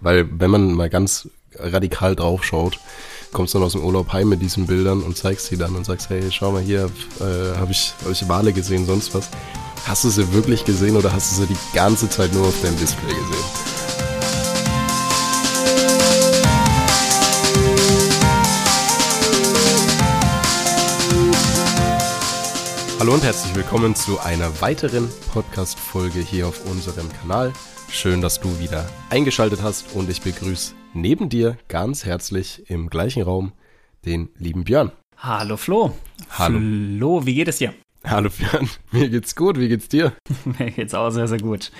Weil wenn man mal ganz radikal drauf schaut, kommst dann aus dem Urlaub heim mit diesen Bildern und zeigst sie dann und sagst, hey, schau mal hier, äh, habe ich, hab ich Wale gesehen, sonst was. Hast du sie wirklich gesehen oder hast du sie die ganze Zeit nur auf deinem Display gesehen? Hallo und herzlich willkommen zu einer weiteren Podcast-Folge hier auf unserem Kanal. Schön, dass du wieder eingeschaltet hast und ich begrüße neben dir ganz herzlich im gleichen Raum den lieben Björn. Hallo Flo. Hallo. Flo, wie geht es dir? Hallo Björn, mir geht's gut, wie geht's dir? mir geht's auch sehr, sehr gut.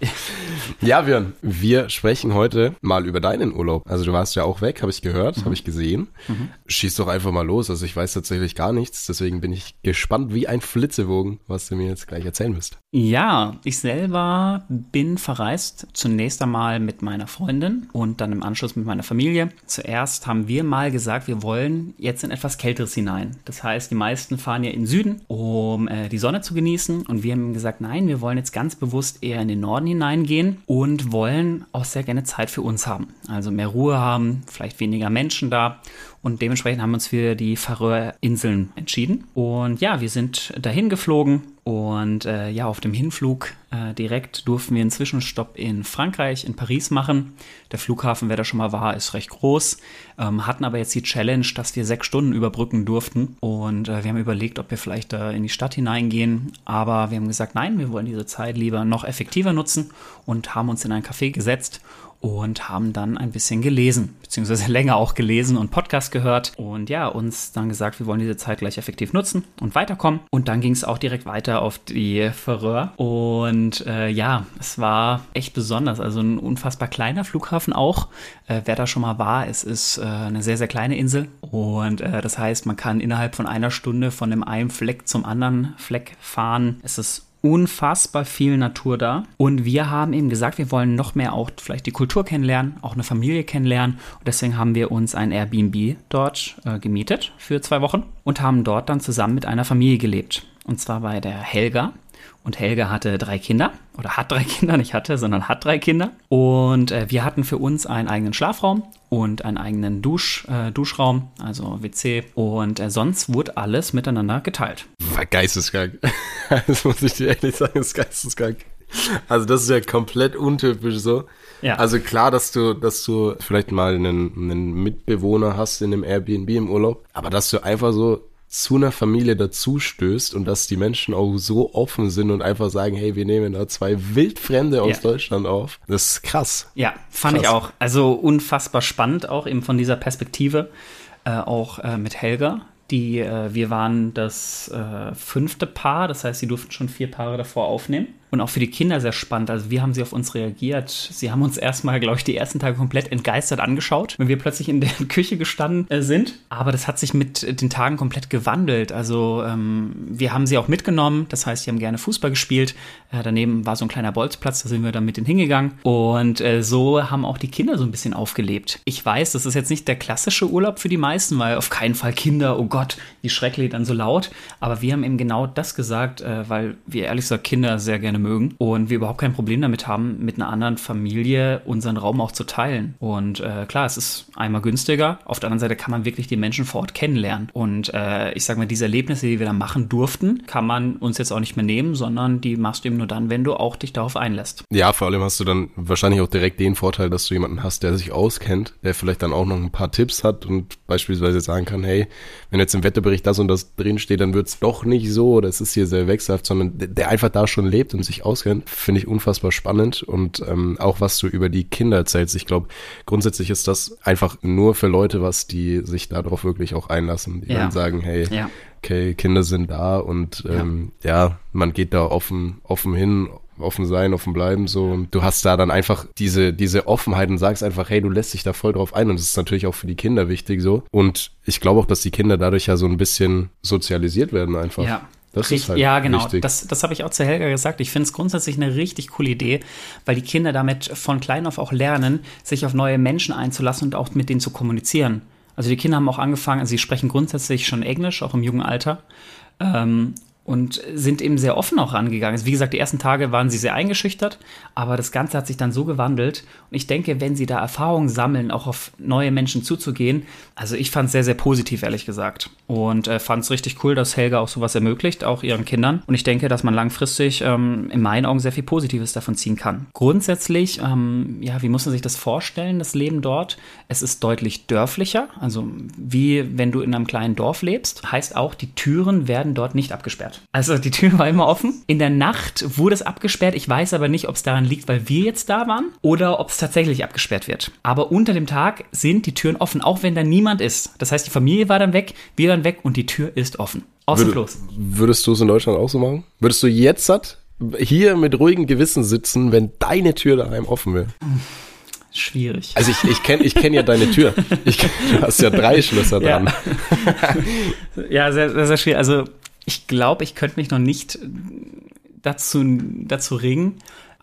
ja, Björn, wir sprechen heute mal über deinen Urlaub. Also du warst ja auch weg, habe ich gehört, mhm. habe ich gesehen. Mhm. Schieß doch einfach mal los, also ich weiß tatsächlich gar nichts, deswegen bin ich gespannt wie ein Flitzewogen, was du mir jetzt gleich erzählen wirst. Ja, ich selber bin verreist, zunächst einmal mit meiner Freundin und dann im Anschluss mit meiner Familie. Zuerst haben wir mal gesagt, wir wollen jetzt in etwas Kälteres hinein. Das heißt, die meisten fahren ja in den Süden um äh, die Sonne zu genießen. Und wir haben gesagt, nein, wir wollen jetzt ganz bewusst eher in den Norden hineingehen und wollen auch sehr gerne Zeit für uns haben. Also mehr Ruhe haben, vielleicht weniger Menschen da. Und dementsprechend haben wir uns für die Färöerinseln entschieden. Und ja, wir sind dahin geflogen und äh, ja, auf dem Hinflug äh, direkt durften wir einen Zwischenstopp in Frankreich, in Paris machen. Der Flughafen, wer da schon mal war, ist recht groß. Ähm, hatten aber jetzt die Challenge, dass wir sechs Stunden überbrücken durften. Und äh, wir haben überlegt, ob wir vielleicht in die Stadt hineingehen. Aber wir haben gesagt, nein, wir wollen diese Zeit lieber noch effektiver nutzen und haben uns in ein Café gesetzt und haben dann ein bisschen gelesen, beziehungsweise länger auch gelesen und Podcast gehört und ja, uns dann gesagt, wir wollen diese Zeit gleich effektiv nutzen und weiterkommen. Und dann ging es auch direkt weiter auf die Färöer und äh, ja, es war echt besonders, also ein unfassbar kleiner Flughafen auch. Äh, wer da schon mal war, es ist äh, eine sehr, sehr kleine Insel und äh, das heißt, man kann innerhalb von einer Stunde von dem einen Fleck zum anderen Fleck fahren. Es ist unfassbar viel Natur da. Und wir haben eben gesagt, wir wollen noch mehr auch vielleicht die Kultur kennenlernen, auch eine Familie kennenlernen. Und deswegen haben wir uns ein Airbnb dort äh, gemietet für zwei Wochen und haben dort dann zusammen mit einer Familie gelebt. Und zwar bei der Helga. Und Helga hatte drei Kinder oder hat drei Kinder, nicht hatte, sondern hat drei Kinder. Und äh, wir hatten für uns einen eigenen Schlafraum und einen eigenen Dusch, äh, Duschraum, also WC. Und äh, sonst wurde alles miteinander geteilt. War geisteskrank. das muss ich dir ehrlich sagen, ist geisteskrank. Also das ist ja komplett untypisch so. Ja. Also klar, dass du, dass du vielleicht mal einen, einen Mitbewohner hast in einem Airbnb im Urlaub, aber dass du einfach so zu einer Familie dazustößt und dass die Menschen auch so offen sind und einfach sagen, hey, wir nehmen da zwei Wildfremde aus ja. Deutschland auf. Das ist krass. Ja, fand krass. ich auch. Also unfassbar spannend auch eben von dieser Perspektive. Äh, auch äh, mit Helga, die, äh, wir waren das äh, fünfte Paar, das heißt, sie durften schon vier Paare davor aufnehmen und auch für die Kinder sehr spannend. Also wie haben sie auf uns reagiert? Sie haben uns erstmal, glaube ich, die ersten Tage komplett entgeistert angeschaut, wenn wir plötzlich in der Küche gestanden äh, sind. Aber das hat sich mit den Tagen komplett gewandelt. Also ähm, wir haben sie auch mitgenommen. Das heißt, sie haben gerne Fußball gespielt. Äh, daneben war so ein kleiner Bolzplatz, da sind wir dann mit denen hingegangen. Und äh, so haben auch die Kinder so ein bisschen aufgelebt. Ich weiß, das ist jetzt nicht der klassische Urlaub für die meisten, weil auf keinen Fall Kinder, oh Gott, die schrecklich dann so laut. Aber wir haben eben genau das gesagt, äh, weil wir ehrlich gesagt Kinder sehr gerne mögen und wir überhaupt kein Problem damit haben, mit einer anderen Familie unseren Raum auch zu teilen. Und äh, klar, es ist einmal günstiger, auf der anderen Seite kann man wirklich die Menschen vor Ort kennenlernen. Und äh, ich sage mal, diese Erlebnisse, die wir da machen durften, kann man uns jetzt auch nicht mehr nehmen, sondern die machst du eben nur dann, wenn du auch dich darauf einlässt. Ja, vor allem hast du dann wahrscheinlich auch direkt den Vorteil, dass du jemanden hast, der sich auskennt, der vielleicht dann auch noch ein paar Tipps hat und beispielsweise sagen kann, hey, wenn jetzt im Wetterbericht das und das drin steht, dann wird es doch nicht so, das ist hier sehr wechselhaft, sondern der einfach da schon lebt und sich sich auskennt, finde ich unfassbar spannend und ähm, auch was du über die Kinder erzählst. Ich glaube, grundsätzlich ist das einfach nur für Leute was, die sich darauf wirklich auch einlassen, die ja. dann sagen, hey, ja. okay, Kinder sind da und ähm, ja. ja, man geht da offen, offen hin, offen sein, offen bleiben, so. Und du hast da dann einfach diese, diese Offenheit und sagst einfach, hey, du lässt dich da voll drauf ein. Und das ist natürlich auch für die Kinder wichtig, so. Und ich glaube auch, dass die Kinder dadurch ja so ein bisschen sozialisiert werden einfach. Ja, das richtig, ist halt ja, genau. Wichtig. Das, das habe ich auch zu Helga gesagt. Ich finde es grundsätzlich eine richtig coole Idee, weil die Kinder damit von klein auf auch lernen, sich auf neue Menschen einzulassen und auch mit denen zu kommunizieren. Also die Kinder haben auch angefangen, also sie sprechen grundsätzlich schon Englisch, auch im jungen Alter. Ähm, und sind eben sehr offen auch rangegangen. Also wie gesagt, die ersten Tage waren sie sehr eingeschüchtert, aber das Ganze hat sich dann so gewandelt. Und ich denke, wenn sie da Erfahrungen sammeln, auch auf neue Menschen zuzugehen, also ich fand es sehr, sehr positiv, ehrlich gesagt. Und äh, fand es richtig cool, dass Helga auch sowas ermöglicht, auch ihren Kindern. Und ich denke, dass man langfristig ähm, in meinen Augen sehr viel Positives davon ziehen kann. Grundsätzlich, ähm, ja, wie muss man sich das vorstellen, das Leben dort? Es ist deutlich dörflicher, also wie wenn du in einem kleinen Dorf lebst. Heißt auch, die Türen werden dort nicht abgesperrt. Also die Tür war immer offen. In der Nacht wurde es abgesperrt. Ich weiß aber nicht, ob es daran liegt, weil wir jetzt da waren oder ob es tatsächlich abgesperrt wird. Aber unter dem Tag sind die Türen offen, auch wenn da niemand ist. Das heißt, die Familie war dann weg, wir waren weg und die Tür ist offen. Außer Würde, Würdest du es in Deutschland auch so machen? Würdest du jetzt hier mit ruhigem Gewissen sitzen, wenn deine Tür daheim offen wäre? Schwierig. Also ich, ich kenne ich kenn ja deine Tür. Ich, du hast ja drei Schlösser dran. Ja, ja sehr, sehr, sehr schwierig. Also ich glaube, ich könnte mich noch nicht dazu, dazu ringen.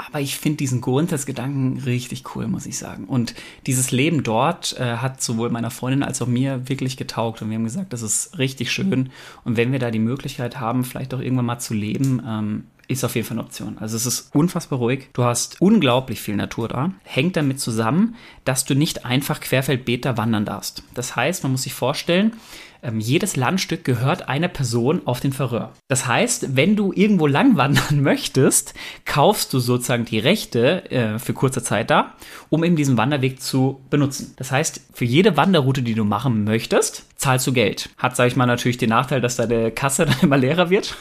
Aber ich finde diesen Grundsatzgedanken richtig cool, muss ich sagen. Und dieses Leben dort äh, hat sowohl meiner Freundin als auch mir wirklich getaugt. Und wir haben gesagt, das ist richtig schön. Und wenn wir da die Möglichkeit haben, vielleicht auch irgendwann mal zu leben, ähm, ist auf jeden Fall eine Option. Also es ist unfassbar ruhig. Du hast unglaublich viel Natur da. Hängt damit zusammen, dass du nicht einfach querfeldbeet wandern darfst. Das heißt, man muss sich vorstellen, ähm, jedes Landstück gehört einer Person auf den Verröhr. Das heißt, wenn du irgendwo lang wandern möchtest, kaufst du sozusagen die Rechte äh, für kurze Zeit da, um eben diesen Wanderweg zu benutzen. Das heißt, für jede Wanderroute, die du machen möchtest, zahlst du Geld. Hat, sage ich mal, natürlich den Nachteil, dass deine Kasse dann immer leerer wird.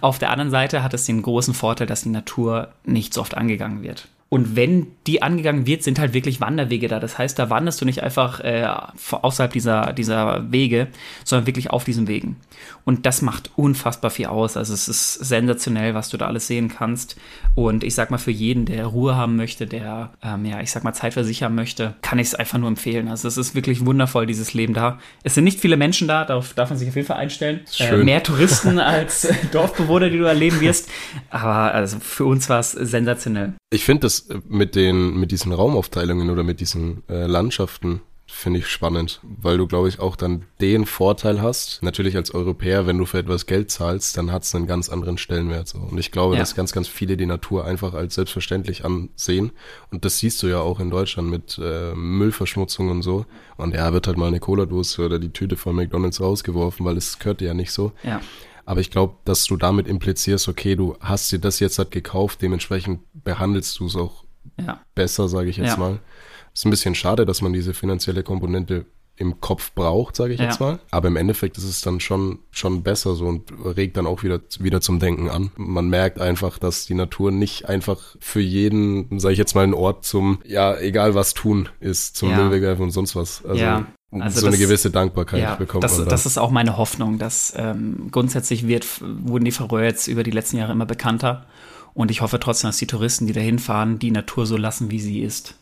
Auf der anderen Seite hat es den großen Vorteil, dass die Natur nicht so oft angegangen wird. Und wenn die angegangen wird, sind halt wirklich Wanderwege da. Das heißt, da wanderst du nicht einfach äh, außerhalb dieser, dieser Wege, sondern wirklich auf diesen Wegen. Und das macht unfassbar viel aus. Also es ist sensationell, was du da alles sehen kannst. Und ich sag mal, für jeden, der Ruhe haben möchte, der, ähm, ja, ich sag mal, Zeit versichern möchte, kann ich es einfach nur empfehlen. Also es ist wirklich wundervoll, dieses Leben da. Es sind nicht viele Menschen da, darauf darf man sich auf jeden Fall einstellen. Äh, mehr Touristen als Dorfbewohner, die du erleben wirst. Aber also für uns war es sensationell. Ich finde das mit den, mit diesen Raumaufteilungen oder mit diesen äh, Landschaften finde ich spannend, weil du, glaube ich, auch dann den Vorteil hast. Natürlich als Europäer, wenn du für etwas Geld zahlst, dann hat es einen ganz anderen Stellenwert. So. Und ich glaube, ja. dass ganz, ganz viele die Natur einfach als selbstverständlich ansehen. Und das siehst du ja auch in Deutschland mit äh, Müllverschmutzung und so. Und ja, wird halt mal eine Cola-Dose oder die Tüte von McDonalds rausgeworfen, weil es gehört ja nicht so. Ja. Aber ich glaube, dass du damit implizierst, okay, du hast dir das jetzt halt gekauft, dementsprechend behandelst du es auch ja. besser, sage ich jetzt ja. mal. Ist ein bisschen schade, dass man diese finanzielle Komponente im Kopf braucht, sage ich ja. jetzt mal. Aber im Endeffekt ist es dann schon, schon besser so und regt dann auch wieder, wieder zum Denken an. Man merkt einfach, dass die Natur nicht einfach für jeden, sage ich jetzt mal, ein Ort zum, ja, egal was tun ist, zum ja. Müllwegwerfen und sonst was. Also, ja. Also so das, eine gewisse Dankbarkeit ja, bekommt das. Das ist auch meine Hoffnung, dass ähm, grundsätzlich wird, wurden die Färöer jetzt über die letzten Jahre immer bekannter. Und ich hoffe trotzdem, dass die Touristen, die da hinfahren, die Natur so lassen, wie sie ist.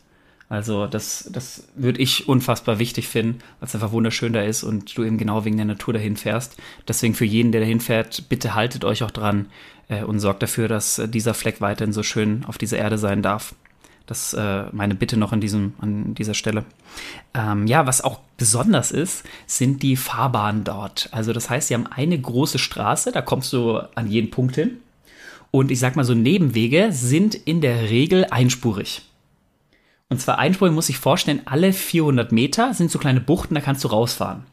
Also das, das würde ich unfassbar wichtig finden, weil es einfach wunderschön da ist und du eben genau wegen der Natur dahin fährst. Deswegen für jeden, der dahin fährt, bitte haltet euch auch dran äh, und sorgt dafür, dass äh, dieser Fleck weiterhin so schön auf dieser Erde sein darf. Das äh, meine Bitte noch an, diesem, an dieser Stelle. Ähm, ja, was auch besonders ist, sind die Fahrbahnen dort. Also das heißt, sie haben eine große Straße, da kommst du an jeden Punkt hin. Und ich sag mal so, Nebenwege sind in der Regel einspurig. Und zwar einspurig muss ich vorstellen, alle 400 Meter sind so kleine Buchten, da kannst du rausfahren.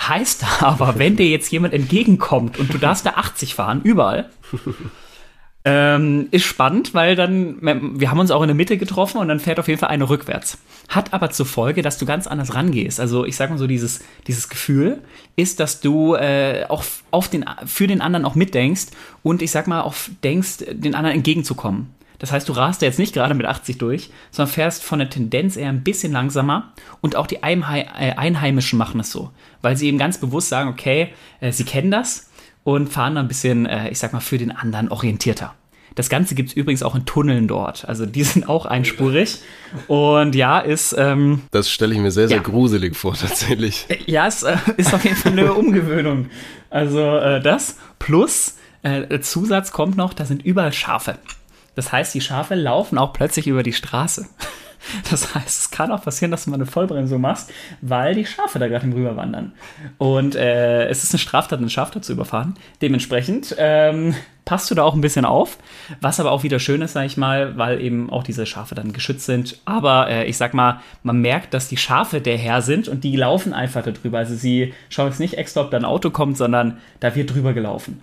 Heißt aber, wenn dir jetzt jemand entgegenkommt und du darfst da 80 fahren, überall, ähm, ist spannend, weil dann, wir haben uns auch in der Mitte getroffen und dann fährt auf jeden Fall eine rückwärts. Hat aber zur Folge, dass du ganz anders rangehst. Also ich sag mal so, dieses, dieses Gefühl ist, dass du äh, auch auf den, für den anderen auch mitdenkst und ich sag mal auch denkst, den anderen entgegenzukommen. Das heißt, du rast jetzt nicht gerade mit 80 durch, sondern fährst von der Tendenz eher ein bisschen langsamer. Und auch die äh, Einheimischen machen es so, weil sie eben ganz bewusst sagen, okay, äh, sie kennen das und fahren dann ein bisschen, äh, ich sag mal, für den anderen orientierter. Das Ganze gibt es übrigens auch in Tunneln dort. Also die sind auch einspurig. Und ja, ist. Ähm, das stelle ich mir sehr, sehr ja. gruselig vor, tatsächlich. Ja, es äh, ist auf jeden Fall eine Umgewöhnung. Also äh, das plus äh, Zusatz kommt noch, da sind überall Schafe. Das heißt, die Schafe laufen auch plötzlich über die Straße. Das heißt, es kann auch passieren, dass du mal eine Vollbremsung machst, weil die Schafe da gerade im Rüberwandern. Und äh, es ist eine Straftat, ein Schaf dazu überfahren. Dementsprechend ähm, passt du da auch ein bisschen auf. Was aber auch wieder schön ist, sag ich mal, weil eben auch diese Schafe dann geschützt sind. Aber äh, ich sag mal, man merkt, dass die Schafe der Herr sind und die laufen einfach darüber. Also sie schauen jetzt nicht extra, ob da ein Auto kommt, sondern da wird drüber gelaufen.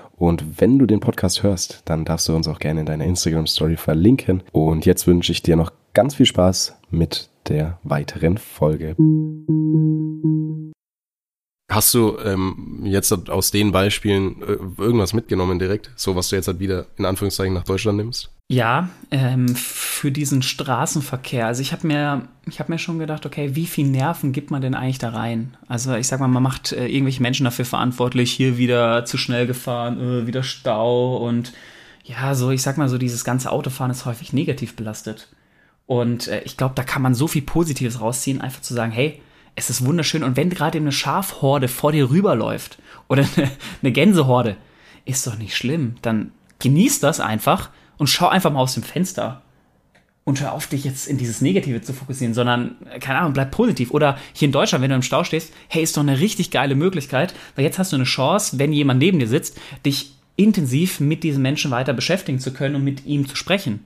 Und wenn du den Podcast hörst, dann darfst du uns auch gerne in deiner Instagram Story verlinken. Und jetzt wünsche ich dir noch ganz viel Spaß mit der weiteren Folge. Hast du ähm, jetzt aus den Beispielen äh, irgendwas mitgenommen direkt? So, was du jetzt halt wieder in Anführungszeichen nach Deutschland nimmst? Ja, ähm, für diesen Straßenverkehr. Also ich habe mir, ich habe mir schon gedacht, okay, wie viel Nerven gibt man denn eigentlich da rein? Also ich sag mal, man macht äh, irgendwelche Menschen dafür verantwortlich, hier wieder zu schnell gefahren, äh, wieder Stau und ja, so ich sag mal so dieses ganze Autofahren ist häufig negativ belastet. Und äh, ich glaube, da kann man so viel Positives rausziehen, einfach zu sagen, hey, es ist wunderschön und wenn gerade eine Schafhorde vor dir rüberläuft oder eine, eine Gänsehorde, ist doch nicht schlimm. Dann genieß das einfach und schau einfach mal aus dem Fenster. Und hör auf, dich jetzt in dieses Negative zu fokussieren, sondern, keine Ahnung, bleib positiv. Oder hier in Deutschland, wenn du im Stau stehst, hey, ist doch eine richtig geile Möglichkeit, weil jetzt hast du eine Chance, wenn jemand neben dir sitzt, dich intensiv mit diesem Menschen weiter beschäftigen zu können und mit ihm zu sprechen.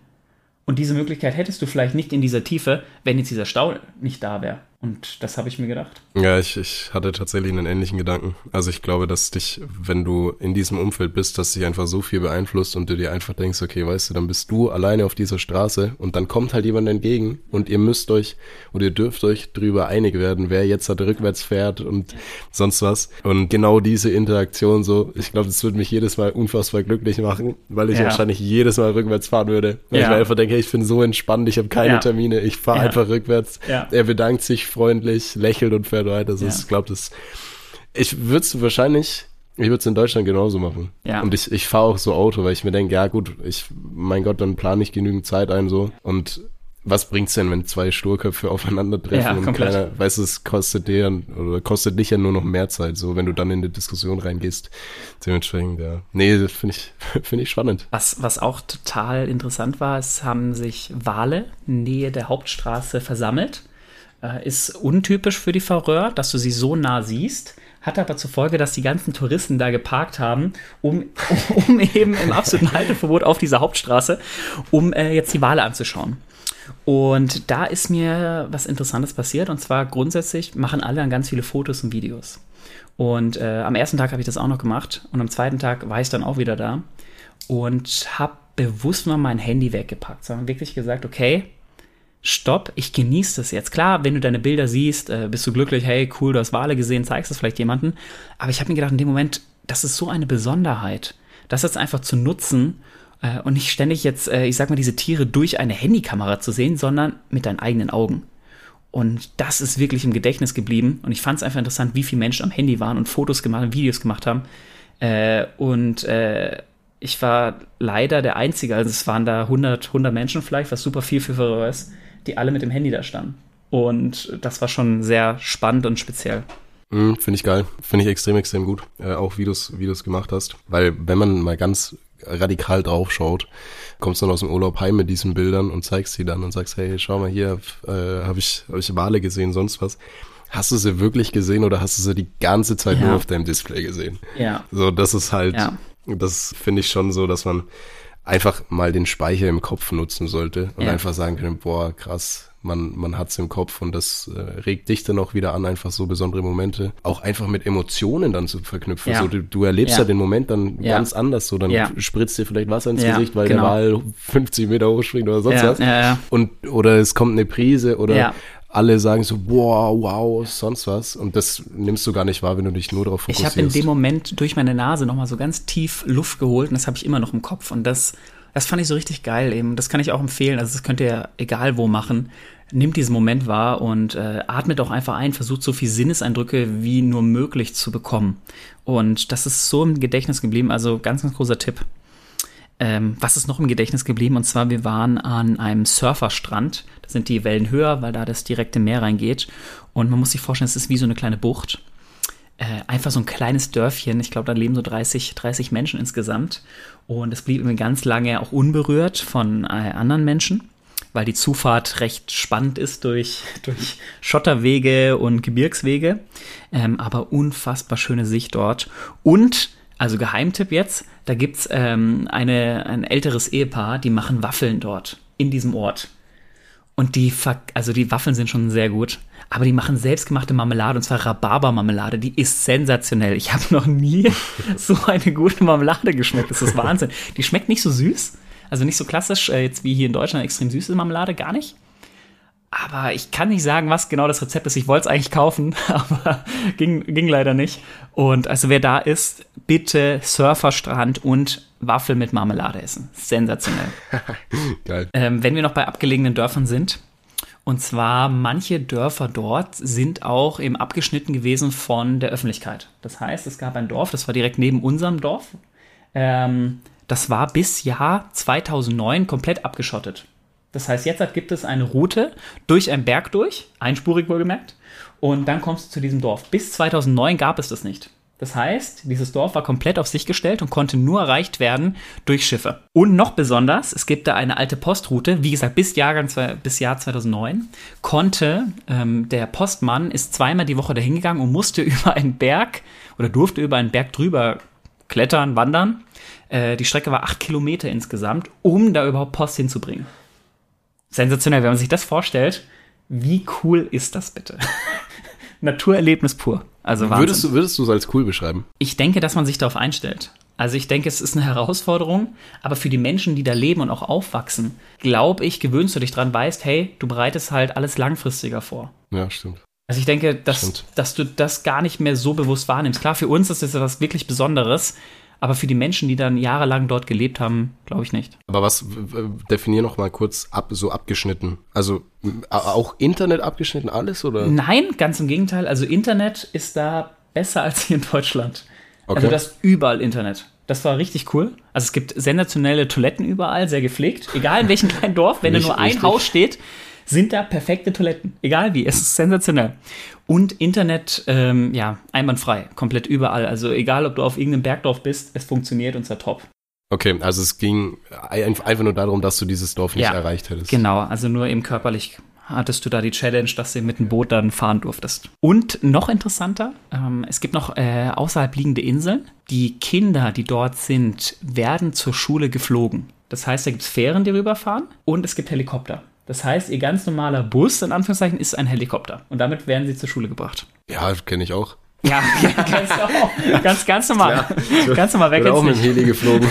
Und diese Möglichkeit hättest du vielleicht nicht in dieser Tiefe, wenn jetzt dieser Stau nicht da wäre. Und das habe ich mir gedacht. Ja, ich, ich hatte tatsächlich einen ähnlichen Gedanken. Also ich glaube, dass dich, wenn du in diesem Umfeld bist, dass dich einfach so viel beeinflusst und du dir einfach denkst, okay, weißt du, dann bist du alleine auf dieser Straße und dann kommt halt jemand entgegen und ihr müsst euch oder ihr dürft euch drüber einig werden, wer jetzt halt rückwärts fährt und sonst was. Und genau diese Interaktion so, ich glaube, das würde mich jedes Mal unfassbar glücklich machen, weil ich ja. wahrscheinlich jedes Mal rückwärts fahren würde. Weil ja. ich mir einfach denke, hey, ich bin so entspannt, ich habe keine ja. Termine, ich fahre einfach rückwärts. Er bedankt sich freundlich, lächelt und fährt weiter. Also ja. ich glaube, das. Ich würde es wahrscheinlich, ich würde es in Deutschland genauso machen. Ja. Und ich, ich fahre auch so Auto, weil ich mir denke, ja gut, ich, mein Gott, dann plane ich genügend Zeit ein so. Und was bringt's denn, wenn zwei Sturköpfe aufeinandertreffen ja, und komplett. kleiner, weißt du, es kostet dir oder kostet dich ja nur noch mehr Zeit, so wenn du dann in die Diskussion reingehst. Dementsprechend, ja. Nee, das finde ich, finde ich spannend. Was, was auch total interessant war, es haben sich Wale Nähe der Hauptstraße versammelt ist untypisch für die Färöer, dass du sie so nah siehst. Hat aber zur Folge, dass die ganzen Touristen da geparkt haben, um, um eben im absoluten Halteverbot auf dieser Hauptstraße, um äh, jetzt die Wale anzuschauen. Und da ist mir was Interessantes passiert. Und zwar grundsätzlich machen alle dann ganz viele Fotos und Videos. Und äh, am ersten Tag habe ich das auch noch gemacht. Und am zweiten Tag war ich dann auch wieder da. Und habe bewusst mal mein Handy weggepackt. Sondern wirklich gesagt, okay, stopp, ich genieße das jetzt. Klar, wenn du deine Bilder siehst, äh, bist du glücklich, hey, cool, du hast Wale gesehen, zeigst es vielleicht jemanden. Aber ich habe mir gedacht, in dem Moment, das ist so eine Besonderheit, das jetzt einfach zu nutzen äh, und nicht ständig jetzt, äh, ich sag mal, diese Tiere durch eine Handykamera zu sehen, sondern mit deinen eigenen Augen. Und das ist wirklich im Gedächtnis geblieben. Und ich fand es einfach interessant, wie viele Menschen am Handy waren und Fotos gemacht und Videos gemacht haben. Äh, und äh, ich war leider der Einzige, also es waren da 100, 100 Menschen vielleicht, was super viel für Färöer ist die alle mit dem Handy da standen. Und das war schon sehr spannend und speziell. Mm, Finde ich geil. Finde ich extrem, extrem gut. Äh, auch wie du es wie gemacht hast. Weil wenn man mal ganz radikal drauf schaut, kommst du dann aus dem Urlaub heim mit diesen Bildern und zeigst sie dann und sagst, hey, schau mal hier, äh, habe ich, hab ich Wale gesehen, sonst was. Hast du sie wirklich gesehen oder hast du sie die ganze Zeit ja. nur auf deinem Display gesehen? Ja. So, das ist halt, ja. das finde ich schon so, dass man einfach mal den Speicher im Kopf nutzen sollte und ja. einfach sagen können, boah, krass, man, man hat's im Kopf und das äh, regt dich dann auch wieder an, einfach so besondere Momente auch einfach mit Emotionen dann zu verknüpfen. Ja. So, du, du erlebst ja. ja den Moment dann ja. ganz anders. So, dann spritzt dir vielleicht Wasser ins Gesicht, weil genau. der Wal 50 Meter hochspringt oder sonst was. Und, oder es kommt eine Prise oder alle sagen so, boah, wow, sonst was. Und das nimmst du gar nicht wahr, wenn du dich nur darauf fokussierst. Ich habe in dem Moment durch meine Nase nochmal so ganz tief Luft geholt und das habe ich immer noch im Kopf. Und das, das fand ich so richtig geil eben. Das kann ich auch empfehlen. Also das könnt ihr egal wo machen. nimmt diesen Moment wahr und äh, atmet auch einfach ein, versucht so viel Sinneseindrücke wie nur möglich zu bekommen. Und das ist so im Gedächtnis geblieben, also ganz, ganz großer Tipp. Ähm, was ist noch im Gedächtnis geblieben? Und zwar, wir waren an einem Surferstrand. Da sind die Wellen höher, weil da das direkte Meer reingeht. Und man muss sich vorstellen, es ist wie so eine kleine Bucht. Äh, einfach so ein kleines Dörfchen. Ich glaube, da leben so 30, 30 Menschen insgesamt. Und es blieb immer ganz lange auch unberührt von äh, anderen Menschen weil die Zufahrt recht spannend ist durch, durch Schotterwege und Gebirgswege. Ähm, aber unfassbar schöne Sicht dort. Und, also Geheimtipp jetzt, da gibt's ähm, eine, ein älteres Ehepaar, die machen Waffeln dort, in diesem Ort. Und die, also die Waffeln sind schon sehr gut. Aber die machen selbstgemachte Marmelade, und zwar Rhabarber-Marmelade. Die ist sensationell. Ich habe noch nie so eine gute Marmelade geschmeckt. Das ist Wahnsinn. Die schmeckt nicht so süß, also nicht so klassisch, äh, jetzt wie hier in Deutschland extrem süße Marmelade, gar nicht. Aber ich kann nicht sagen, was genau das Rezept ist. Ich wollte es eigentlich kaufen, aber ging, ging leider nicht. Und also wer da ist, bitte Surferstrand und Waffel mit Marmelade essen. Sensationell. Geil. Ähm, wenn wir noch bei abgelegenen Dörfern sind, und zwar manche Dörfer dort sind auch eben abgeschnitten gewesen von der Öffentlichkeit. Das heißt, es gab ein Dorf, das war direkt neben unserem Dorf. Ähm, das war bis Jahr 2009 komplett abgeschottet. Das heißt, jetzt gibt es eine Route durch einen Berg durch, einspurig wohlgemerkt, und dann kommst du zu diesem Dorf. Bis 2009 gab es das nicht. Das heißt, dieses Dorf war komplett auf sich gestellt und konnte nur erreicht werden durch Schiffe. Und noch besonders, es gibt da eine alte Postroute, wie gesagt, bis, Jahrgang, bis Jahr 2009, konnte ähm, der Postmann, ist zweimal die Woche dahin gegangen und musste über einen Berg oder durfte über einen Berg drüber klettern, wandern äh, die Strecke war acht Kilometer insgesamt, um da überhaupt Post hinzubringen. Sensationell, wenn man sich das vorstellt. Wie cool ist das bitte? Naturerlebnis pur. Also Wahnsinn. Würdest du, würdest du es als cool beschreiben? Ich denke, dass man sich darauf einstellt. Also ich denke, es ist eine Herausforderung, aber für die Menschen, die da leben und auch aufwachsen, glaube ich, gewöhnst du dich dran, weißt, hey, du bereitest halt alles langfristiger vor. Ja, stimmt. Also ich denke, dass, dass du das gar nicht mehr so bewusst wahrnimmst. Klar, für uns ist das etwas wirklich Besonderes, aber für die Menschen, die dann jahrelang dort gelebt haben, glaube ich nicht. Aber was definier noch mal kurz ab, so abgeschnitten? Also auch Internet abgeschnitten, alles oder? Nein, ganz im Gegenteil. Also Internet ist da besser als hier in Deutschland. Okay. Also das überall Internet. Das war richtig cool. Also es gibt sensationelle Toiletten überall, sehr gepflegt. Egal in welchem kleinen Dorf, wenn da nur ein richtig. Haus steht, sind da perfekte Toiletten. Egal wie, es ist sensationell. Und Internet, ähm, ja, einwandfrei, komplett überall. Also egal, ob du auf irgendeinem Bergdorf bist, es funktioniert und zwar top. Okay, also es ging einfach nur darum, dass du dieses Dorf nicht ja, erreicht hättest. Genau, also nur eben körperlich hattest du da die Challenge, dass du mit dem Boot dann fahren durftest. Und noch interessanter, ähm, es gibt noch äh, außerhalb liegende Inseln. Die Kinder, die dort sind, werden zur Schule geflogen. Das heißt, da gibt es Fähren, die rüberfahren und es gibt Helikopter. Das heißt, ihr ganz normaler Bus, in Anführungszeichen, ist ein Helikopter. Und damit werden sie zur Schule gebracht. Ja, kenne ich auch. Ja, kennst du auch. Ganz, ganz normal. Ja, ganz normal, wer auch mit dem Heli geflogen.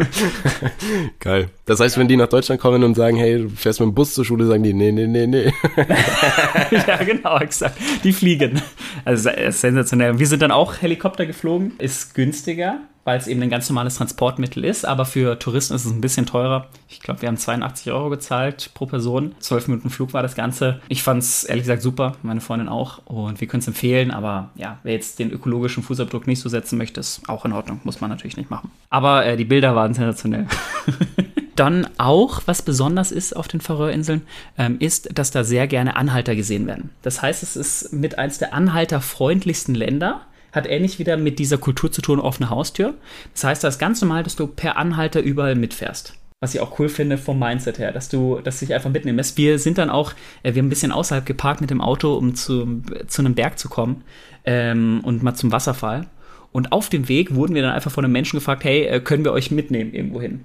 Geil. Das heißt, wenn die nach Deutschland kommen und sagen, hey, du fährst mit dem Bus zur Schule, sagen die, nee, nee, nee, nee. ja, genau, exakt. Die fliegen. Also sensationell. Wir sind dann auch Helikopter geflogen. Ist günstiger weil es eben ein ganz normales Transportmittel ist. Aber für Touristen ist es ein bisschen teurer. Ich glaube, wir haben 82 Euro gezahlt pro Person. 12 Minuten Flug war das Ganze. Ich fand es ehrlich gesagt super, meine Freundin auch. Und wir können es empfehlen. Aber ja, wer jetzt den ökologischen Fußabdruck nicht so setzen möchte, ist auch in Ordnung. Muss man natürlich nicht machen. Aber äh, die Bilder waren sensationell. Dann auch, was besonders ist auf den Färöerinseln, ähm, ist, dass da sehr gerne Anhalter gesehen werden. Das heißt, es ist mit eins der anhalterfreundlichsten Länder hat ähnlich wieder mit dieser Kultur zu tun, offene Haustür. Das heißt, das ist ganz normal, dass du per Anhalter überall mitfährst. Was ich auch cool finde vom Mindset her, dass du, dass dich einfach mitnehmen lässt. Wir sind dann auch, äh, wir haben ein bisschen außerhalb geparkt mit dem Auto, um zu, zu einem Berg zu kommen ähm, und mal zum Wasserfall. Und auf dem Weg wurden wir dann einfach von einem Menschen gefragt, hey, äh, können wir euch mitnehmen irgendwo hin?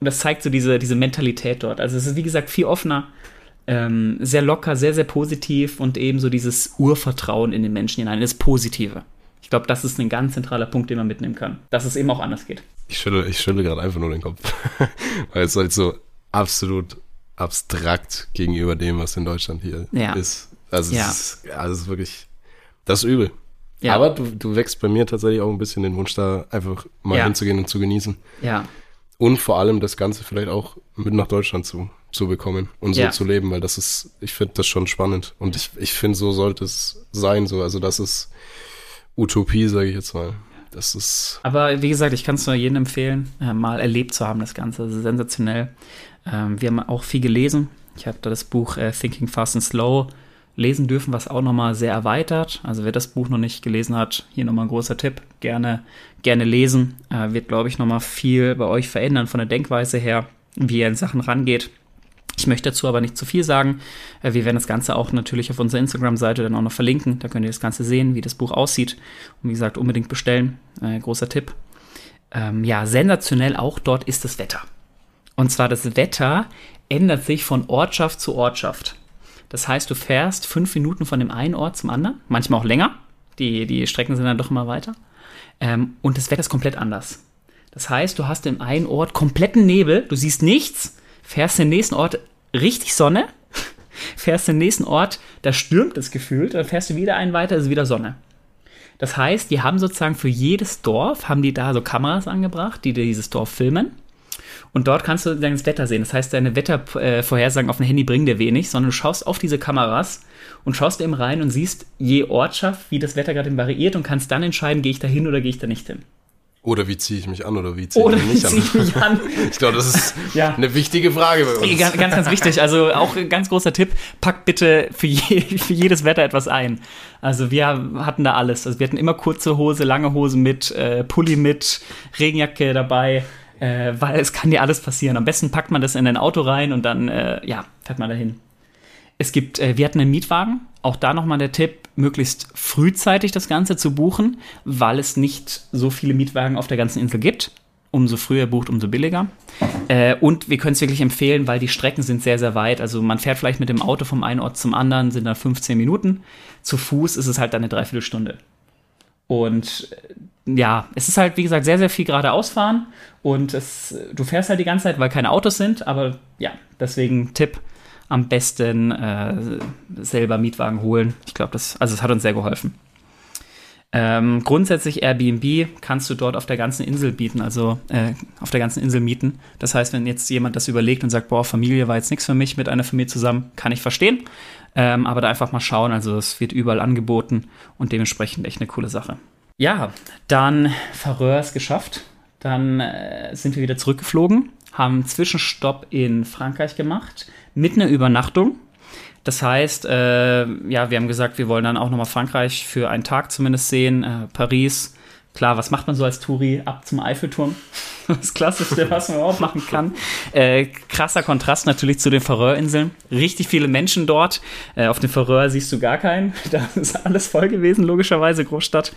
Und das zeigt so diese, diese Mentalität dort. Also es ist, wie gesagt, viel offener, ähm, sehr locker, sehr, sehr positiv und eben so dieses Urvertrauen in den Menschen hinein, das Positive. Ich glaube, das ist ein ganz zentraler Punkt, den man mitnehmen kann. Dass es eben auch anders geht. Ich schüttle, ich schüttle gerade einfach nur den Kopf. Weil es halt so absolut abstrakt gegenüber dem, was in Deutschland hier ja. ist. Also, ja. es ist, also es ist wirklich, das ist übel. Ja. Aber du, du wächst bei mir tatsächlich auch ein bisschen den Wunsch, da einfach mal ja. hinzugehen und zu genießen. Ja. Und vor allem das Ganze vielleicht auch mit nach Deutschland zu, zu bekommen und so zu leben, weil das ist, ich finde das schon spannend. Und ich, ich finde, so sollte es sein, so. Also das ist Utopie, sage ich jetzt mal. Das ist, Aber wie gesagt, ich kann es nur jedem empfehlen, äh, mal erlebt zu haben, das Ganze. Also sensationell. Ähm, wir haben auch viel gelesen. Ich habe da das Buch äh, Thinking Fast and Slow lesen dürfen, was auch nochmal sehr erweitert. Also wer das Buch noch nicht gelesen hat, hier nochmal ein großer Tipp. Gerne, gerne lesen. Äh, wird, glaube ich, nochmal viel bei euch verändern von der Denkweise her, wie ihr in Sachen rangeht. Ich möchte dazu aber nicht zu viel sagen. Äh, Wir werden das Ganze auch natürlich auf unserer Instagram-Seite dann auch noch verlinken. Da könnt ihr das Ganze sehen, wie das Buch aussieht. Und wie gesagt, unbedingt bestellen. Äh, großer Tipp. Ähm, ja, sensationell auch dort ist das Wetter. Und zwar das Wetter ändert sich von Ortschaft zu Ortschaft. Das heißt, du fährst fünf Minuten von dem einen Ort zum anderen, manchmal auch länger. Die, die Strecken sind dann doch immer weiter. Ähm, und das Wetter ist komplett anders. Das heißt, du hast im einen Ort kompletten Nebel, du siehst nichts, fährst den nächsten Ort richtig Sonne, fährst den nächsten Ort, da stürmt es gefühlt, dann fährst du wieder einen weiter, ist wieder Sonne. Das heißt, die haben sozusagen für jedes Dorf, haben die da so Kameras angebracht, die dir dieses Dorf filmen. Und dort kannst du das Wetter sehen. Das heißt, deine Wettervorhersagen auf dem Handy bringen dir wenig, sondern du schaust auf diese Kameras und schaust eben rein und siehst je Ortschaft, wie das Wetter gerade variiert und kannst dann entscheiden, gehe ich da hin oder gehe ich da nicht hin. Oder wie ziehe ich mich an oder wie ziehe ich mich nicht an? ich mich an? Ich glaube, das ist Ja. eine wichtige Frage bei uns. Ganz, ganz, ganz wichtig. Also auch ein ganz großer Tipp, packt bitte für, je, für jedes Wetter etwas ein. Also wir hatten da alles. Also wir hatten immer kurze Hose, lange Hose mit, äh, Pulli mit, Regenjacke dabei, äh, weil es kann dir alles passieren. Am besten packt man das in ein Auto rein und dann, äh, ja, fährt man dahin. Es gibt, äh, wir hatten einen Mietwagen. Auch da nochmal der Tipp, möglichst frühzeitig das Ganze zu buchen, weil es nicht so viele Mietwagen auf der ganzen Insel gibt. Umso früher bucht, umso billiger. Äh, und wir können es wirklich empfehlen, weil die Strecken sind sehr, sehr weit. Also man fährt vielleicht mit dem Auto vom einen Ort zum anderen, sind dann 15 Minuten. Zu Fuß ist es halt dann eine Dreiviertelstunde. Und äh, ja, es ist halt, wie gesagt, sehr, sehr viel geradeaus fahren. Und es, du fährst halt die ganze Zeit, weil keine Autos sind. Aber ja, deswegen Tipp, am besten äh, selber Mietwagen holen. Ich glaube, das, also es hat uns sehr geholfen. Ähm, grundsätzlich Airbnb kannst du dort auf der ganzen Insel bieten, also äh, auf der ganzen Insel mieten. Das heißt, wenn jetzt jemand das überlegt und sagt, boah, Familie war jetzt nichts für mich mit einer Familie zusammen, kann ich verstehen. Ähm, aber da einfach mal schauen, also es wird überall angeboten und dementsprechend echt eine coole Sache. Ja, dann Färöer ist geschafft. Dann äh, sind wir wieder zurückgeflogen, haben Zwischenstopp in Frankreich gemacht mit einer Übernachtung. Das heißt, äh, ja, wir haben gesagt, wir wollen dann auch nochmal Frankreich für einen Tag zumindest sehen, äh, Paris. Klar, was macht man so als Touri? Ab zum Eiffelturm. Das Klassischste, was man überhaupt machen kann. Äh, krasser Kontrast natürlich zu den Färöerinseln. Richtig viele Menschen dort. Äh, auf den Färöer siehst du gar keinen. Da ist alles voll gewesen, logischerweise, Großstadt.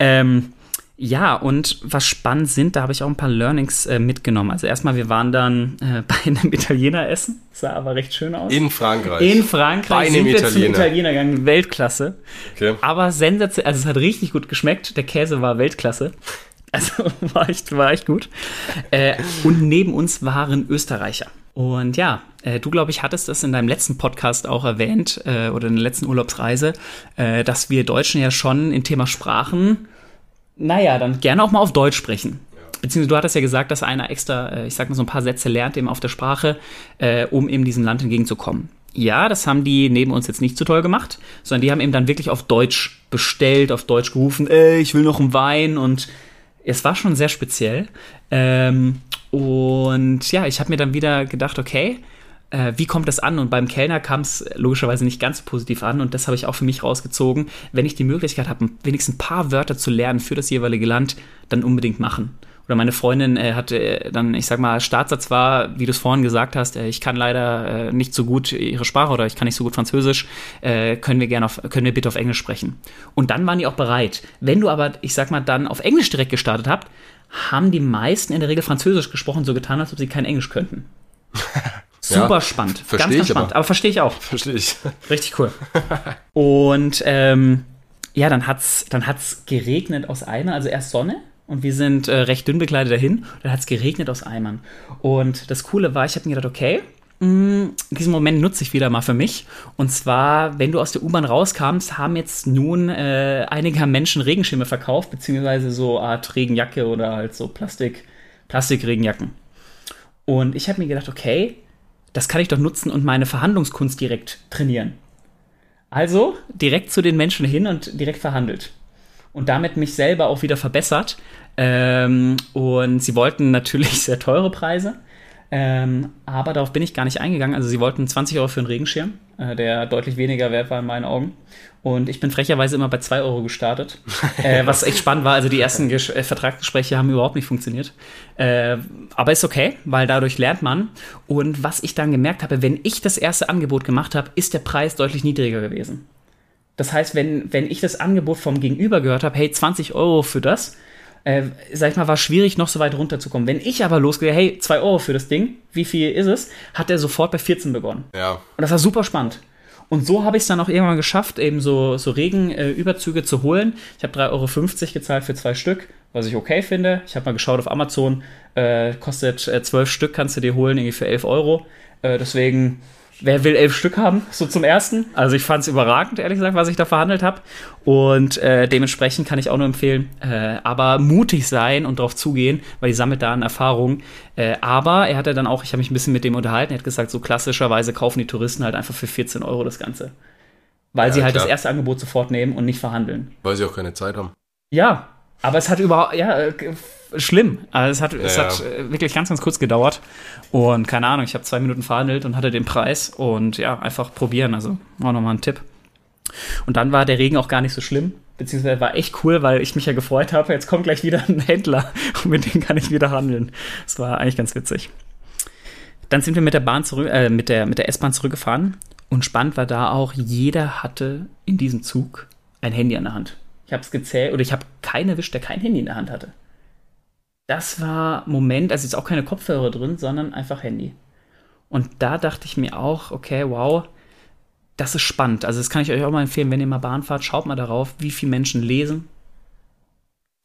Ähm, ja, und was spannend sind, da habe ich auch ein paar Learnings äh, mitgenommen. Also erstmal, wir waren dann äh, bei einem Italiener essen, sah aber recht schön aus. In Frankreich. In Frankreich Bei sind wir zum Italiener. Italiener gegangen, Weltklasse. okay. Aber sensationell, also es hat richtig gut geschmeckt. Der Käse war Weltklasse. Also war echt, war echt gut. Äh, und neben uns waren Österreicher. Und ja, äh, du, glaube ich, hattest das in deinem letzten Podcast auch erwähnt äh, oder in der letzten Urlaubsreise, äh, dass wir Deutschen ja schon im Thema Sprachen, naja, dann gerne auch mal auf Deutsch sprechen. Beziehungsweise du hattest ja gesagt, dass einer extra, äh, ich sag mal so ein paar Sätze lernt eben auf der Sprache, äh, um eben diesem Land entgegenzukommen. Ja, das haben die neben uns jetzt nicht so toll gemacht, sondern die haben eben dann wirklich auf Deutsch bestellt, auf Deutsch gerufen, ey, ich will noch einen Wein und es war schon sehr speziell. Ähm, und ja, ich habe mir dann wieder gedacht, okay, äh, wie kommt das an? Und beim Kellner kam es logischerweise nicht ganz so positiv an und das habe ich auch für mich rausgezogen. Wenn ich die Möglichkeit habe, wenigstens ein paar Wörter zu lernen für das jeweilige Land, dann unbedingt machen. Oder meine Freundin äh, hatte äh, dann, ich sag mal, Startsatz war, wie du es vorhin gesagt hast, äh, ich kann leider äh, nicht so gut ihre Sprache oder ich kann nicht so gut Französisch, äh, können wir gerne auf, können wir bitte auf Englisch sprechen. Und dann waren die auch bereit. Wenn du aber, ich sag mal, dann auf Englisch direkt gestartet habt, haben die meisten in der Regel Französisch gesprochen, so getan, als ob sie kein Englisch könnten. Super Ja, spannend. versteh ganz, ganz ich aber. spannend. Aber verstehe ich auch. Verstehe ich. Richtig cool. Und ähm, ja, dann hat's, dann hat's geregnet aus Eimern, also erst Sonne und wir sind äh, recht dünn bekleidet dahin. Dann hat's geregnet aus Eimern. Und das Coole war, ich habe mir gedacht, okay, mh, diesen Moment nutze ich wieder mal für mich. Und zwar, wenn du aus der U-Bahn rauskamst, haben jetzt nun äh, einige Menschen Regenschirme verkauft, beziehungsweise so Art Regenjacke oder halt so Plastik, Plastikregenjacken. Und ich habe mir gedacht, okay, das kann ich doch nutzen und meine Verhandlungskunst direkt trainieren. Also direkt zu den Menschen hin und direkt verhandelt. Und damit mich selber auch wieder verbessert. Ähm, und sie wollten natürlich sehr teure Preise. Ähm, aber darauf bin ich gar nicht eingegangen. Also sie wollten 20 Euro für einen Regenschirm, der deutlich weniger wert war in meinen Augen. Und ich bin frecherweise immer bei 2 Euro gestartet, äh, was echt spannend war. Also die ersten Ges äh, Vertragsgespräche haben überhaupt nicht funktioniert. Äh, aber ist okay, weil dadurch lernt man. Und was ich dann gemerkt habe, wenn ich das erste Angebot gemacht habe, ist der Preis deutlich niedriger gewesen. Das heißt, wenn, wenn ich das Angebot vom Gegenüber gehört habe, hey, 20 Euro für das, äh, sag ich mal, war schwierig, noch so weit runterzukommen. Wenn ich aber losgehe, hey, 2 Euro für das Ding, wie viel ist es, hat er sofort bei 14 begonnen. Ja. Und das war super spannend. Und so habe ich es dann auch irgendwann geschafft, eben so, so Regenüberzüge äh, zu holen. Ich habe 3,50 Euro gezahlt für zwei Stück, was ich okay finde. Ich habe mal geschaut auf Amazon, äh, kostet äh, 12 Stück, kannst du dir holen, irgendwie für 11 Euro. Äh, deswegen wer will elf Stück haben, so zum ersten. Also ich fand es überragend, ehrlich gesagt, was ich da verhandelt habe. Und äh, dementsprechend kann ich auch nur empfehlen, äh, aber mutig sein und darauf zugehen, weil die sammelt da an Erfahrung. Äh, aber er hatte dann auch, ich habe mich ein bisschen mit dem unterhalten, er hat gesagt, so klassischerweise kaufen die Touristen halt einfach für 14 Euro das Ganze. Weil ja, sie halt klar. das erste Angebot sofort nehmen und nicht verhandeln. Weil sie auch keine Zeit haben. Ja, aber es hat überhaupt, ja, äh, schlimm. Also es hat, ja, es hat ja. wirklich ganz, ganz kurz gedauert. Und keine Ahnung, ich habe zwei Minuten verhandelt und hatte den Preis. Und ja, einfach probieren. Also auch nochmal ein Tipp. Und dann war der Regen auch gar nicht so schlimm. Beziehungsweise war echt cool, weil ich mich ja gefreut habe. Jetzt kommt gleich wieder ein Händler und mit dem kann ich wieder handeln. Das war eigentlich ganz witzig. Dann sind wir mit der Bahn zurück, äh, mit der, mit der S-Bahn zurückgefahren. Und spannend war da auch, jeder hatte in diesem Zug ein Handy an der Hand. Ich habe es gezählt oder ich habe keinen erwischt, der kein Handy in der Hand hatte. Das war Moment, also jetzt auch keine Kopfhörer drin, sondern einfach Handy. Und da dachte ich mir auch, okay, wow, das ist spannend. Also das kann ich euch auch mal empfehlen, wenn ihr mal Bahn fahrt, schaut mal darauf, wie viele Menschen lesen,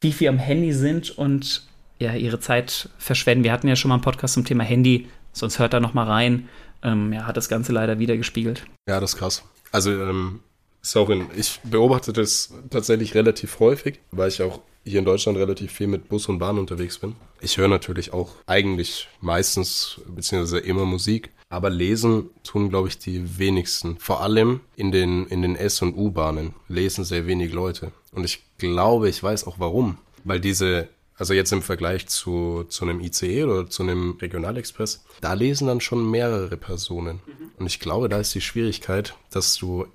wie viel am Handy sind und ja, ihre Zeit verschwenden. Wir hatten ja schon mal einen Podcast zum Thema Handy, sonst hört da noch mal rein. Ähm, ja, hat das Ganze leider wieder gespiegelt. Ja, das ist krass. Also ähm, Sorry, ich beobachte das tatsächlich relativ häufig, weil ich auch hier in Deutschland relativ viel mit Bus und Bahn unterwegs bin. Ich höre natürlich auch eigentlich meistens beziehungsweise immer Musik, aber lesen tun, glaube ich, die wenigsten. Vor allem in den, in den S- und U-Bahnen lesen sehr wenig Leute. Und ich glaube, ich weiß auch warum. Weil diese, also jetzt im Vergleich zu, zu einem ICE oder zu einem Regionalexpress, da lesen dann schon mehrere Personen. Und ich glaube, da ist die Schwierigkeit, dass du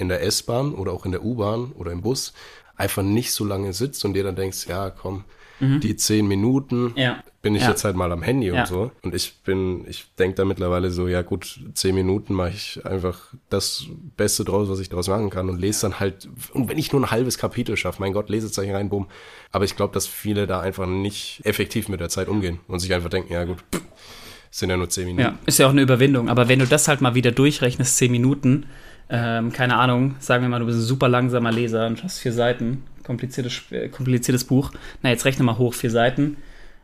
in der S-Bahn oder auch in der U-Bahn oder im Bus einfach nicht so lange sitzt und dir dann denkst, ja, komm, mhm. die zehn Minuten ja. bin ich ja. jetzt halt mal am Handy ja. und so. Und ich bin, ich denke da mittlerweile so, ja gut, zehn Minuten mache ich einfach das Beste draus, was ich daraus machen kann und lese dann halt, und wenn ich nur ein halbes Kapitel schaffe, mein Gott, Lesezeichen rein, bumm. Aber ich glaube, dass viele da einfach nicht effektiv mit der Zeit umgehen und sich einfach denken, ja gut, pff, sind ja nur zehn Minuten. Ja, ist ja auch eine Überwindung. Aber wenn du das halt mal wieder durchrechnest, zehn Minuten, ähm, keine Ahnung, sagen wir mal, du bist ein super langsamer Leser und hast vier Seiten, kompliziertes, äh, kompliziertes Buch. Na, jetzt rechne mal hoch, vier Seiten,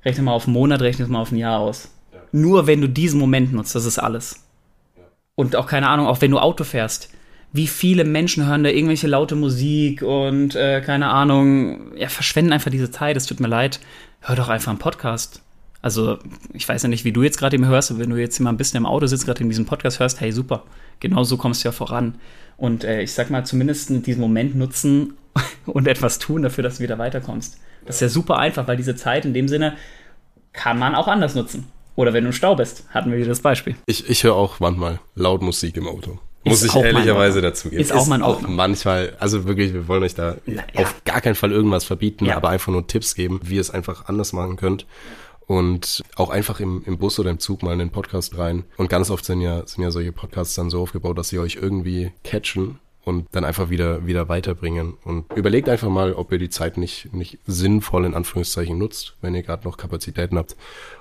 rechne mal auf einen Monat, rechne mal auf ein Jahr aus. Ja. Nur wenn du diesen Moment nutzt, das ist alles. Ja. Und auch keine Ahnung, auch wenn du Auto fährst. Wie viele Menschen hören da irgendwelche laute Musik und äh, keine Ahnung, ja, verschwenden einfach diese Zeit, es tut mir leid. Hör doch einfach einen Podcast. Also, ich weiß ja nicht, wie du jetzt gerade eben hörst, aber wenn du jetzt mal ein bisschen im Auto sitzt, gerade in diesem Podcast hörst, hey, super genau so kommst du ja voran. Und äh, ich sag mal, zumindest diesen Moment nutzen und etwas tun dafür, dass du wieder weiterkommst. Das ist ja super einfach, weil diese Zeit in dem Sinne kann man auch anders nutzen. Oder wenn du im Stau bist, hatten wir wieder das Beispiel. Ich, ich höre auch manchmal laut Musik im Auto. Muss ich ehrlicherweise dazu geben. Ist, ist auch mein auch manchmal, also wirklich, wir wollen euch da ja. auf gar keinen Fall irgendwas verbieten, ja. aber einfach nur Tipps geben, wie ihr es einfach anders machen könnt und auch einfach im, im Bus oder im Zug mal in den Podcast rein. Und ganz oft sind ja, sind ja solche Podcasts dann so aufgebaut, dass sie euch irgendwie catchen und dann einfach wieder, wieder weiterbringen. Und überlegt einfach mal, ob ihr die Zeit nicht, nicht sinnvoll in Anführungszeichen nutzt, wenn ihr gerade noch Kapazitäten habt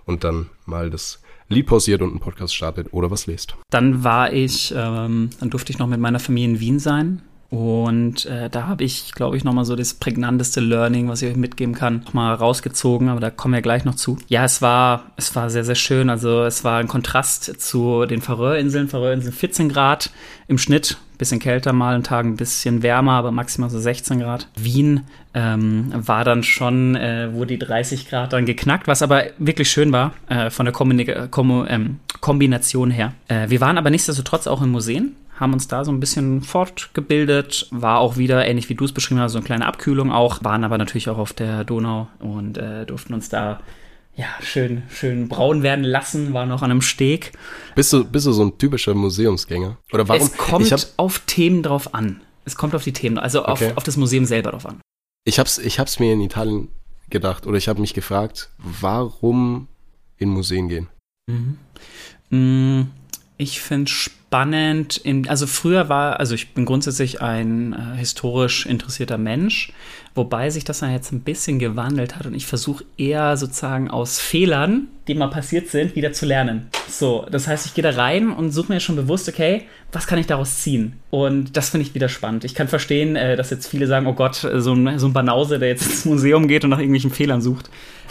und dann mal das Lied pausiert und einen Podcast startet oder was lest. Dann war ich, ähm, dann durfte ich noch mit meiner Familie in Wien sein und äh, da habe ich, glaube ich, nochmal so das prägnanteste Learning, was ich euch mitgeben kann, nochmal rausgezogen, aber da kommen wir gleich noch zu. Ja, es war, es war sehr, sehr schön. Also es war ein Kontrast zu den Färöerinseln. Färöerinseln 14 Grad im Schnitt bisschen kälter mal, an Tagen ein bisschen wärmer, aber maximal so 16 Grad. Wien ähm, war dann schon, äh, wo die 30 Grad dann geknackt, was aber wirklich schön war äh, von der Kombina Kom ähm, Kombination her. Äh, wir waren aber nichtsdestotrotz auch in Museen, haben uns da so ein bisschen fortgebildet, war auch wieder, ähnlich wie du es beschrieben hast, so eine kleine Abkühlung auch, waren aber natürlich auch auf der Donau und äh, durften uns da ja, schön, schön braun werden lassen, war noch an einem Steg. Bist du, bist du so ein typischer Museumsgänger? Oder warum? Es kommt hab, auf Themen drauf an. Es kommt auf die Themen, also auf, okay. auf das Museum selber drauf an. Ich hab's, ich hab's mir in Italien gedacht oder ich habe mich gefragt, warum in Museen gehen? Mhm. Mm, ich finde spannend. In, also früher war, also ich bin grundsätzlich ein äh, historisch interessierter Mensch, wobei sich das dann jetzt ein bisschen gewandelt hat und ich versuche eher sozusagen aus Fehlern, die mal passiert sind, wieder zu lernen. So, das heißt, ich gehe da rein und suche mir schon bewusst, okay, was kann ich daraus ziehen? Und das finde ich wieder spannend. Ich kann verstehen, äh, dass jetzt viele sagen, oh Gott, so ein, so ein Banause, der jetzt ins Museum geht und nach irgendwelchen Fehlern sucht.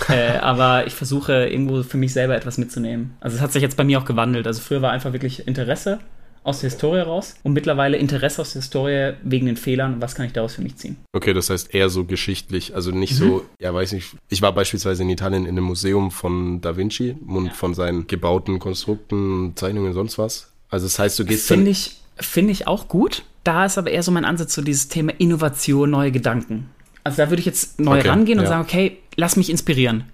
äh, aber ich versuche irgendwo für mich selber etwas mitzunehmen. Also es hat sich jetzt bei mir auch gewandelt. Also früher war einfach wirklich Interesse aus der Historie raus und mittlerweile Interesse aus der Historie wegen den Fehlern und was kann ich daraus für mich ziehen. Okay, das heißt eher so geschichtlich, also nicht mhm. so, ja weiß nicht, ich war beispielsweise in Italien in einem Museum von Da Vinci und ja. von seinen gebauten Konstrukten, Zeichnungen und sonst was. Also das heißt, du gehst Finde ich, finde ich auch gut. Da ist aber eher so mein Ansatz zu so dieses Thema Innovation, neue Gedanken. Also da würde ich jetzt neu okay, rangehen und ja. sagen, okay, lass mich inspirieren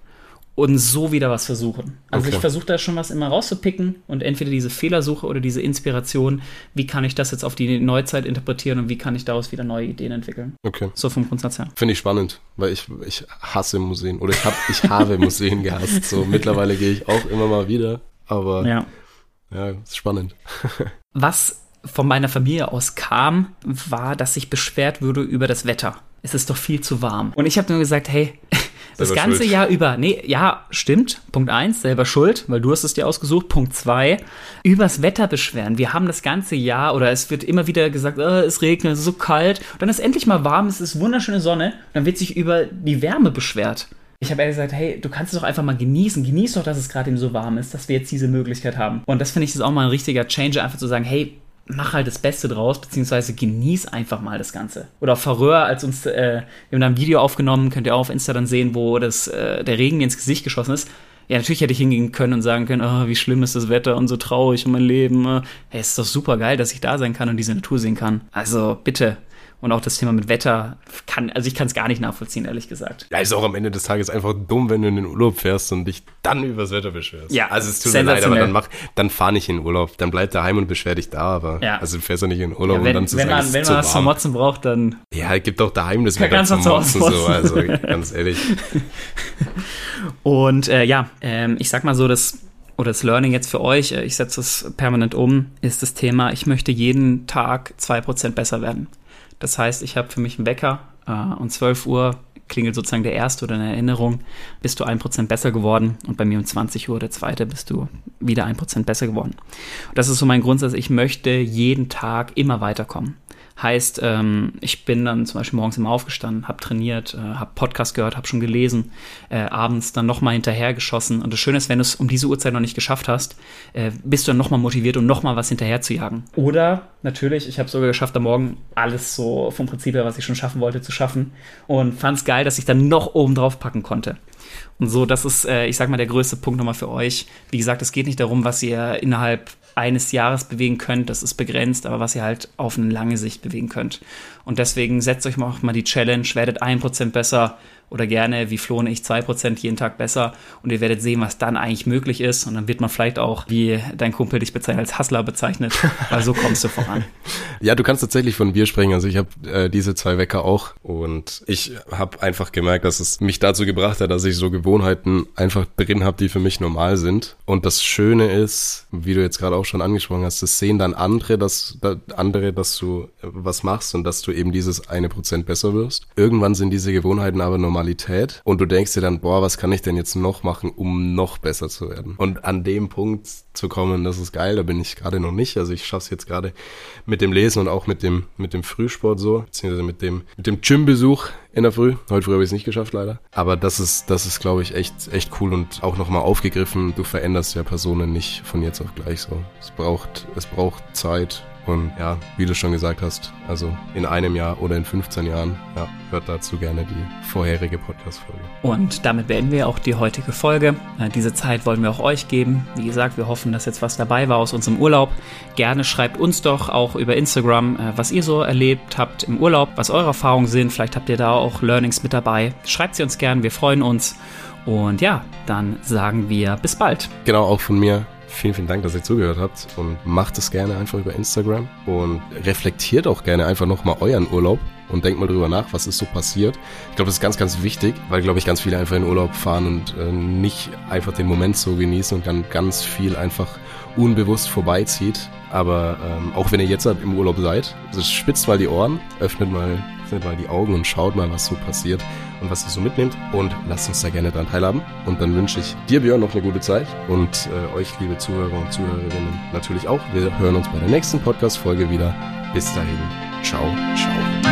und so wieder was versuchen. Also okay. ich versuche da schon was immer rauszupicken und entweder diese Fehlersuche oder diese Inspiration, wie kann ich das jetzt auf die Neuzeit interpretieren und wie kann ich daraus wieder neue Ideen entwickeln. Okay. So vom Grundsatz her. Finde ich spannend, weil ich, ich hasse Museen oder ich, hab, ich habe Museen gehasst. So mittlerweile gehe ich auch immer mal wieder, aber ja, ja ist spannend. was von meiner Familie aus kam, war, dass ich beschwert würde über das Wetter. Es ist doch viel zu warm. Und ich habe nur gesagt, hey, das ganze schuld. Jahr über, nee, ja, stimmt. Punkt eins, selber schuld, weil du hast es dir ausgesucht. Punkt zwei, übers Wetter beschweren. Wir haben das ganze Jahr oder es wird immer wieder gesagt, oh, es regnet, es ist so kalt. Und dann ist endlich mal warm, es ist wunderschöne Sonne. Und dann wird sich über die Wärme beschwert. Ich habe ehrlich gesagt, hey, du kannst es doch einfach mal genießen. Genieß doch, dass es gerade eben so warm ist, dass wir jetzt diese Möglichkeit haben. Und das finde ich ist auch mal ein richtiger Change, einfach zu sagen, hey, mach halt das Beste draus, beziehungsweise genieß einfach mal das Ganze. Oder Faröer, als uns, äh, wir haben ein Video aufgenommen, könnt ihr auch auf Insta dann sehen, wo das, äh, der Regen mir ins Gesicht geschossen ist. Ja, natürlich hätte ich hingehen können und sagen können, oh, wie schlimm ist das Wetter und so traurig und mein Leben. Hey, es ist doch super geil, dass ich da sein kann und diese Natur sehen kann. Also bitte, und auch das Thema mit Wetter kann, also ich kann es gar nicht nachvollziehen, ehrlich gesagt. Ja, ist auch am Ende des Tages einfach dumm, wenn du in den Urlaub fährst und dich dann übers Wetter beschwerst. Ja, also es tut mir leid, aber dann mach, dann fahr nicht in den Urlaub, dann bleib daheim und beschwer dich da, aber ja. also du fährst ja nicht in den Urlaub ja, wenn, und dann zu wenn sagen, man, wenn man was zum Motzen braucht, dann. Ja, gibt doch daheim das Wetter zum Motzen, so, also ganz ehrlich. und äh, ja, ähm, ich sag mal so, das oder das Learning jetzt für euch, äh, ich setze es permanent um, ist das Thema, ich möchte jeden Tag zwei Prozent besser werden. Das heißt, ich habe für mich einen Wecker äh, um 12 Uhr klingelt sozusagen der erste oder eine Erinnerung, bist du ein Prozent besser geworden und bei mir um 20 Uhr der zweite bist du wieder ein Prozent besser geworden. Und das ist so mein Grundsatz, ich möchte jeden Tag immer weiterkommen. Heißt, ähm, ich bin dann zum Beispiel morgens immer aufgestanden, habe trainiert, äh, habe Podcast gehört, habe schon gelesen, äh, abends dann nochmal hinterhergeschossen. Und das Schöne ist, wenn du es um diese Uhrzeit noch nicht geschafft hast, äh, bist du dann nochmal motiviert, um nochmal was hinterher zu jagen. Oder natürlich, ich habe sogar geschafft, am Morgen alles so vom Prinzip her, was ich schon schaffen wollte, zu schaffen. Und fand es geil, dass ich dann noch oben drauf packen konnte. Und so, das ist, äh, ich sag mal, der größte Punkt nochmal für euch. Wie gesagt, es geht nicht darum, was ihr innerhalb eines Jahres bewegen könnt, das ist begrenzt, aber was ihr halt auf eine lange Sicht bewegen könnt. Und deswegen setzt euch mal die Challenge, werdet ein Prozent besser oder gerne, wie Flo und ich, zwei Prozent jeden Tag besser. Und ihr werdet sehen, was dann eigentlich möglich ist. Und dann wird man vielleicht auch, wie dein Kumpel dich bezeichnet, als Hustler bezeichnet, weil so kommst du voran. Ja, du kannst tatsächlich von Bier sprechen, also ich habe äh, diese zwei Wecker auch. Und ich habe einfach gemerkt, dass es mich dazu gebracht hat, dass ich so Gewohnheiten einfach drin habe, die für mich normal sind. Und das Schöne ist, wie du jetzt gerade auch schon angesprochen hast, das sehen dann andere, dass, andere, dass du was machst und dass du eben dieses eine Prozent besser wirst. Irgendwann sind diese Gewohnheiten aber normal Normalität und du denkst dir dann, boah, was kann ich denn jetzt noch machen, um noch besser zu werden? Und an dem Punkt zu kommen, das ist geil, da bin ich gerade noch nicht. Also ich schaffe es jetzt gerade mit dem Lesen und auch mit dem, mit dem Frühsport so, beziehungsweise mit dem, mit dem Gymbesuch in der Früh. Heute früh habe ich es nicht geschafft, leider. Aber das ist, das ist, glaube ich, echt, echt cool und auch nochmal aufgegriffen. Du veränderst ja Personen nicht von jetzt auf gleich so. Es braucht, es braucht Zeit Und ja, wie du schon gesagt hast, also in einem Jahr oder in 15 Jahren, ja, hört dazu gerne die vorherige Podcast-Folge. Und damit beenden wir auch die heutige Folge. Äh, diese Zeit wollen wir auch euch geben. Wie gesagt, wir hoffen, dass jetzt was dabei war aus unserem Urlaub. Gerne schreibt uns doch auch über Instagram, äh, was ihr so erlebt habt im Urlaub, was eure Erfahrungen sind. Vielleicht habt ihr da auch Learnings mit dabei. Schreibt sie uns gern, wir freuen uns. Und ja, dann sagen wir bis bald. Genau, auch von mir. Vielen, vielen Dank, dass ihr zugehört habt und macht es gerne einfach über Instagram und reflektiert auch gerne einfach nochmal euren Urlaub und denkt mal drüber nach, was ist so passiert. Ich glaube, das ist ganz, ganz wichtig, weil, glaube ich, ganz viele einfach in Urlaub fahren und äh, nicht einfach den Moment so genießen und dann ganz viel einfach unbewusst vorbeizieht. Aber ähm, auch wenn ihr jetzt im Urlaub seid, also spitzt mal die Ohren, öffnet mal, öffnet mal die Augen und schaut mal, was so passiert und was ihr so mitnehmt und lasst uns da gerne dran teilhaben. Und dann wünsche ich dir, Björn, noch eine gute Zeit und äh, euch, liebe Zuhörer und Zuhörerinnen, natürlich auch. Wir hören uns bei der nächsten Podcast-Folge wieder. Bis dahin. Ciao, ciao.